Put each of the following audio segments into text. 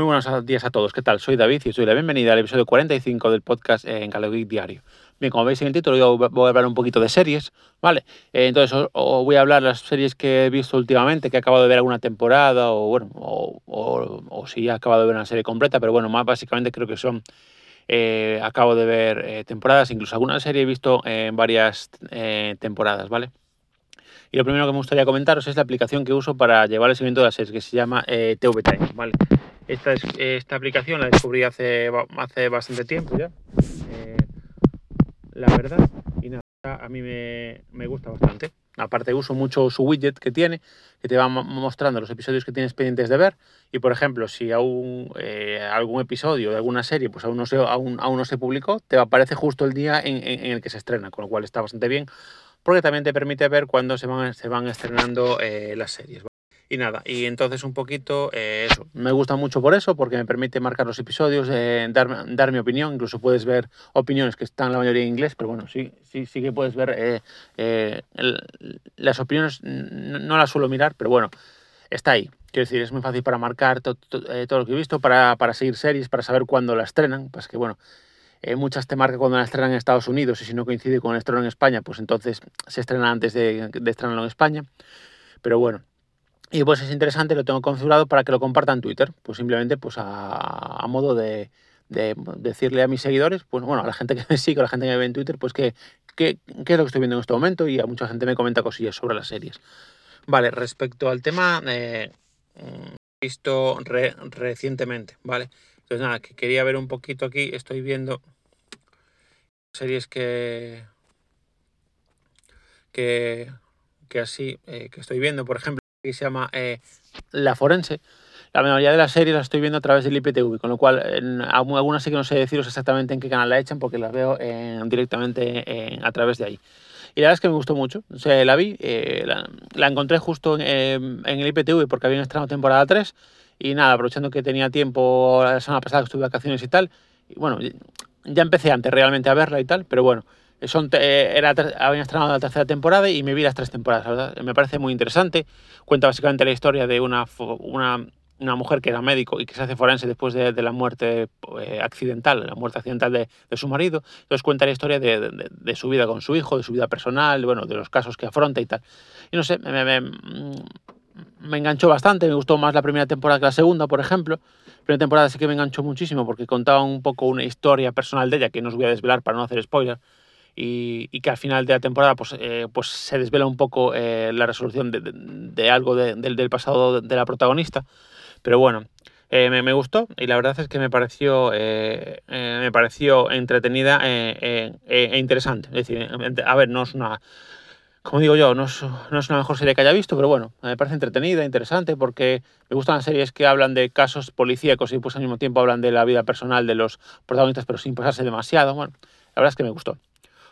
Muy buenos días a todos. ¿Qué tal? Soy David y os doy la bienvenida al episodio 45 del podcast en Galegeek Diario. Bien, como veis en el título, voy a hablar un poquito de series, ¿vale? Eh, entonces os, voy a hablar de las series que he visto últimamente, que he acabado de ver alguna temporada, o bueno, o, si he acabado de ver una serie completa, pero bueno, más básicamente creo que son. Eh, acabo de ver eh, temporadas, incluso alguna serie he visto en varias temporadas, ¿vale? Y lo primero que me gustaría comentaros es la aplicación que uso para llevar el seguimiento de las series, que se llama TV Time, ¿vale? Esta, es, esta aplicación la descubrí hace, hace bastante tiempo ya, eh, la verdad, y nada, a mí me, me, gusta bastante. Aparte uso mucho su widget que tiene, que te va mostrando los episodios que tienes pendientes de ver, y por ejemplo, si aún eh, algún episodio de alguna serie pues aún no, se, aún, aún no se publicó, te aparece justo el día en, en, el que se estrena, con lo cual está bastante bien, porque también te permite ver cuándo se van, se van estrenando eh, las series. Y nada, y entonces un poquito eh, eso. Me gusta mucho por eso, porque me permite marcar los episodios, eh, dar, dar, mi opinión. Incluso puedes ver opiniones que están la mayoría en inglés, pero bueno, sí, sí, sí que puedes ver eh, las opiniones. No, las suelo mirar, pero bueno, está ahí. Quiero decir, es muy fácil para marcar todo lo que he visto, para, para, seguir series, para saber cuándo la estrenan. Pues que bueno, muchas te marca cuando la estrenan en Estados Unidos y si no coincide con el estreno en España, pues entonces se estrena antes de, de estrenarlo en España. Pero bueno, y pues es interesante, lo tengo configurado para que lo comparta en Twitter. Pues simplemente pues a, modo de, decirle a mis seguidores, pues bueno, a la gente que me sigue, a la gente que me ve en Twitter, pues qué que, es lo que estoy viendo en este momento y a mucha gente me comenta cosillas sobre las series. Vale, respecto al tema eh, visto recientemente, ¿vale? Entonces nada, que quería ver un poquito aquí, estoy viendo series que que, que así, eh, que estoy viendo, por ejemplo, que se llama eh, La Forense. La mayoría de las series las estoy viendo a través del IPTV, con lo cual en algunas sí que no sé deciros exactamente en qué canal la echan porque las veo directamente a través de ahí. Y la verdad es que me gustó mucho. O sea, la vi, eh, la, encontré justo en, el IPTV porque había estrenado temporada 3 y nada, aprovechando que tenía tiempo la semana pasada que estuve de vacaciones y tal. Y bueno, ya empecé antes realmente a verla y tal, pero bueno, son, eh, era, habían estrenado la tercera temporada y me vi las tres temporadas. Me parece muy interesante. Cuenta básicamente la historia de una, una, una mujer que era médico y que se hace forense después de, de la muerte eh, accidental, la muerte accidental de, de, su marido. Entonces cuenta la historia de, de, su vida con su hijo, de su vida personal, bueno, de los casos que afronta y tal. Y no sé, me, me, me enganchó bastante. Me gustó más la primera temporada que la segunda, por ejemplo. Primera temporada sí que me enganchó muchísimo porque contaba un poco una historia personal de ella que no os voy a desvelar para no hacer spoiler y, que al final de la temporada pues, eh, pues se desvela un poco eh, la resolución de, de, algo del pasado de la protagonista. Pero bueno, eh, me, me, gustó y la verdad es que me pareció, me pareció entretenida e interesante. Es decir, a ver, no es una... Como digo yo, no es, no es, una mejor serie que haya visto, pero bueno, me parece entretenida, interesante, porque me gustan las series que hablan de casos policíacos y pues al mismo tiempo hablan de la vida personal de los protagonistas, pero sin pasarse demasiado. Bueno, la verdad es que me gustó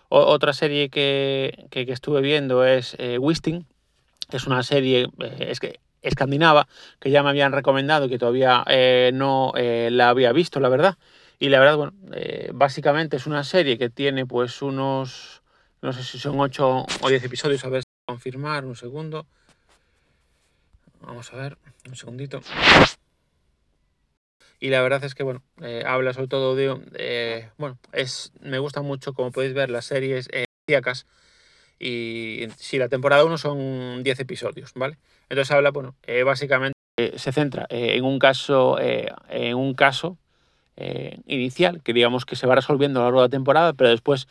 otra serie que, estuve viendo es eh, Wisting, es una serie eh, es que, escandinava que ya me habían recomendado y que todavía eh, no la había visto, la verdad. Y la verdad, bueno, básicamente es una serie que tiene pues unos, no sé si son 8 o 10 episodios, a ver si confirmar, un segundo. Vamos a ver, un segundito. Y la verdad es que, bueno, eh, habla sobre todo de, eh, bueno, es, me gusta mucho, como podéis ver, las series eh, y si la temporada 1 son 10 episodios, ¿vale? Entonces habla, bueno, eh, básicamente se centra en un caso, en un caso inicial, que digamos que se va resolviendo a lo largo de la temporada, pero después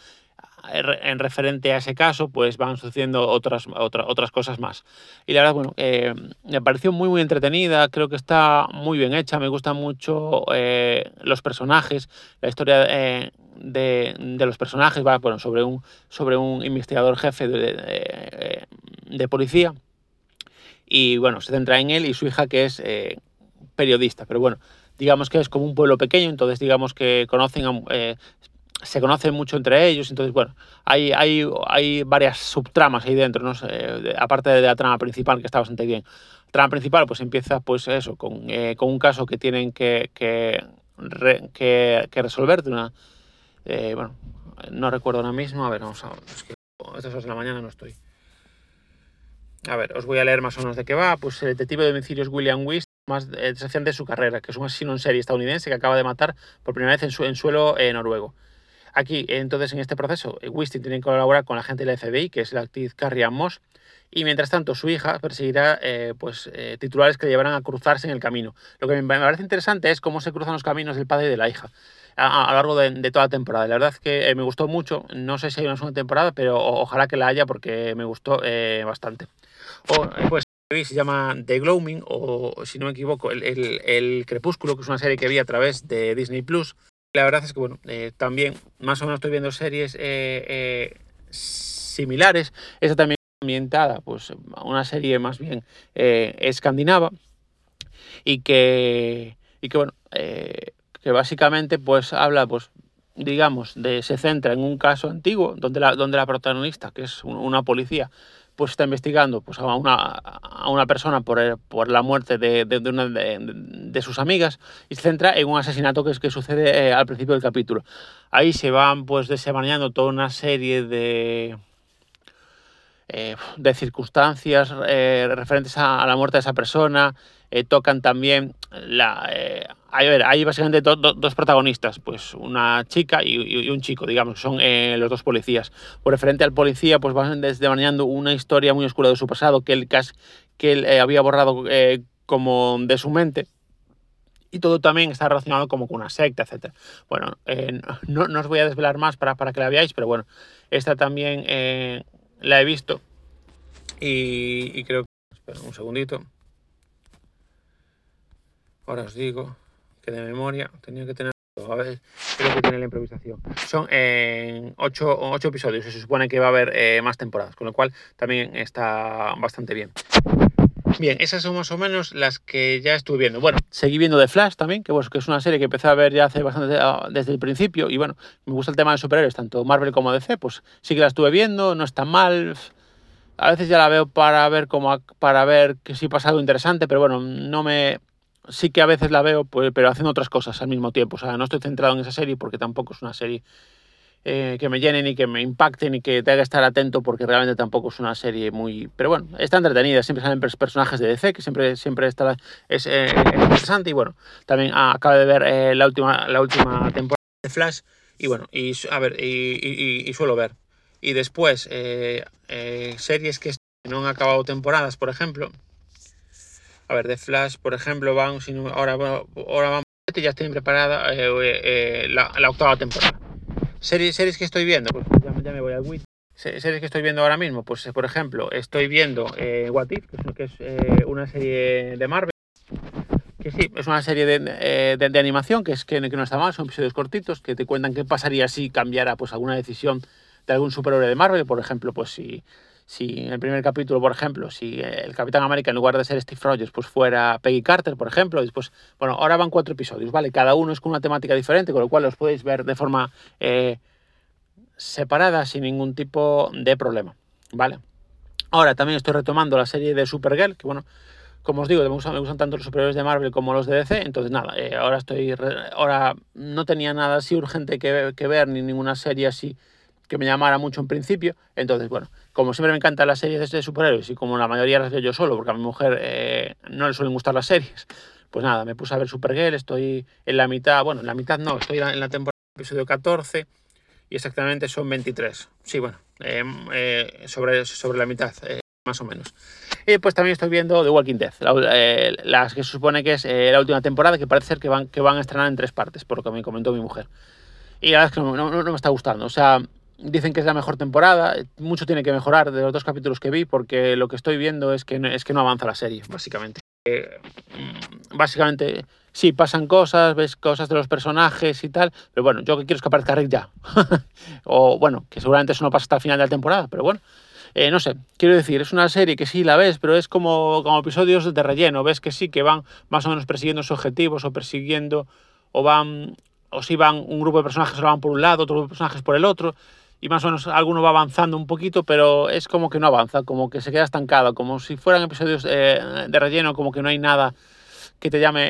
en referente a ese caso, pues van sucediendo otras, otras cosas más. Y la verdad, bueno, eh, me pareció muy, muy entretenida, creo que está muy bien hecha, me gustan mucho eh, los personajes, la historia eh, de, de, los personajes va bueno, sobre, un, sobre un investigador jefe de, de, policía. Y bueno, se centra en él y su hija que es periodista, pero bueno, digamos que es como un pueblo pequeño, entonces digamos que conocen, se conocen mucho entre ellos, entonces, bueno, hay, hay, hay varias subtramas ahí dentro, ¿no? aparte de la trama principal, que está bastante bien. La trama principal, pues empieza, pues eso, con, eh, con un caso que tienen que, que, que, resolver una... Eh, bueno, no recuerdo ahora mismo, a ver, vamos a es que a estas horas de la mañana no estoy. A ver, os voy a leer más o menos de qué va. Pues el detective de domicilios William Wist más desafiante de su carrera, que es un asesino en serie estadounidense que acaba de matar por primera vez en, su, en suelo eh, noruego. Aquí, entonces, en este proceso, Wisting tiene que colaborar con la gente de la FBI, que es la actriz Carrie Ann Moss, y mientras tanto su hija perseguirá eh, pues, eh, titulares que le llevarán a cruzarse en el camino. Lo que me parece interesante es cómo se cruzan los caminos del padre y de la hija a, lo largo de, toda la temporada. La verdad es que me gustó mucho, no sé si hay una segunda temporada, pero ojalá que la haya porque me gustó bastante. O, pues se llama The Gloaming, o si no me equivoco, el, Crepúsculo, que es una serie que vi a través de Disney Plus. La verdad es que, bueno, eh, también más o menos estoy viendo series eh, eh, similares. Esta también ambientada, pues, una serie más bien escandinava. Y que, y que bueno, que básicamente, pues, habla, pues, digamos, de, se centra en un caso antiguo donde la, donde la protagonista, que es una policía, pues está investigando pues, a, una, a una persona por, eh, por la muerte de, de, una de, sus amigas y se centra en un asesinato que, es, que sucede eh, al principio del capítulo. Ahí se van pues desenmarañando toda una serie de, eh, de circunstancias referentes a, la muerte de esa persona, tocan también la, hay básicamente dos protagonistas, pues una chica y, un chico, digamos, son los dos policías. Por referente al policía, pues van desdevanando una historia muy oscura de su pasado que él, que él eh, había borrado eh, como de su mente. Y todo también está relacionado como con una secta, etc. Bueno, no, no, os voy a desvelar más para, para que la veáis, pero bueno, esta también la he visto. Y, creo que... Espera un segundito. Ahora os digo de memoria, tenía que tener. A ver, creo que tiene la improvisación. Son en ocho, ocho episodios se supone que va a haber eh, más temporadas, con lo cual también está bastante bien. Bien, esas son más o menos las que ya estuve viendo. Bueno, seguí viendo The Flash también, que, que es una serie que empecé a ver ya hace bastante ah, desde el principio. Y bueno, me gusta el tema de superhéroes, tanto Marvel como DC, pues sí que la estuve viendo, no está mal. A veces ya la veo para ver como para ver que sí pasa algo interesante, pero bueno, no me sí que a veces la veo, pues, pero haciendo otras cosas al mismo tiempo. O sea, no estoy centrado en esa serie porque tampoco es una serie eh, que me llene ni que me impacte ni que tenga que estar atento porque realmente tampoco es una serie muy... Pero bueno, está entretenida, siempre salen personajes de DC que siempre, siempre está, es, eh, interesante y bueno, también acabo de ver eh, la, última, la última temporada de Flash y bueno, y a ver, y, suelo ver. Y después, series que no han acabado temporadas, por ejemplo, a ver, de Flash, por ejemplo, van, ahora, ahora vamos, ya estoy preparada eh, la, octava temporada. Series, series que estoy viendo, pues ya, me voy al Wit. Series que estoy viendo ahora mismo, pues por ejemplo, estoy viendo eh, What If, que es, una serie de Marvel. Que sí, es una serie de, de, animación que, es, que, que, no está mal, son episodios cortitos que te cuentan qué pasaría si cambiara pues, alguna decisión de algún superhéroe de Marvel. Por ejemplo, pues si si en el primer capítulo, por ejemplo, si el Capitán América en lugar de ser Steve Rogers, pues fuera Peggy Carter, por ejemplo, después, bueno, ahora van cuatro episodios, ¿vale? Cada uno es con una temática diferente, con lo cual los podéis ver de forma eh, separada sin ningún tipo de problema, ¿vale? Ahora también estoy retomando la serie de Supergirl, que bueno, como os digo, me gustan, tanto los superhéroes de Marvel como los de DC, entonces nada, eh, ahora estoy, ahora no tenía nada así urgente que, que ver, ni ninguna serie así que me llamara mucho en principio. Entonces, bueno, como siempre me encantan las series de superhéroes y como la mayoría las veo yo solo, porque a mi mujer eh, no le suelen gustar las series, pues nada, me puse a ver Supergirl, estoy en la mitad, bueno, en la mitad no, estoy en la temporada episodio 14 y exactamente son 23. Sí, bueno, em, eh, sobre, sobre la mitad, eh, más o menos. Y pues también estoy viendo The Walking Dead, las que se supone que es la última temporada, que parece ser que van, que van a estrenar en tres partes, por lo que me comentó mi mujer. Y la verdad es que no, no, no me está gustando. O sea, Dicen que es la mejor temporada, mucho tiene que mejorar de los dos capítulos que vi porque lo que estoy viendo es que no, es que no avanza la serie, básicamente. Eh, mm, básicamente, sí, pasan cosas, ves cosas de los personajes y tal, pero bueno, yo que quiero es que aparezca Rick ya. o bueno, que seguramente eso no pasa hasta el final de la temporada, pero bueno. Eh, no sé, quiero decir, es una serie que sí la ves, pero es como, como episodios de relleno. Ves que sí, que van más o menos persiguiendo sus objetivos o persiguiendo, o van, o si van un grupo de personajes, o van por un lado, otro grupo de personajes por el otro y más o menos alguno va avanzando un poquito, pero es como que no avanza, como que se queda estancado, como si fueran episodios eh, de relleno, como que no hay nada que te llame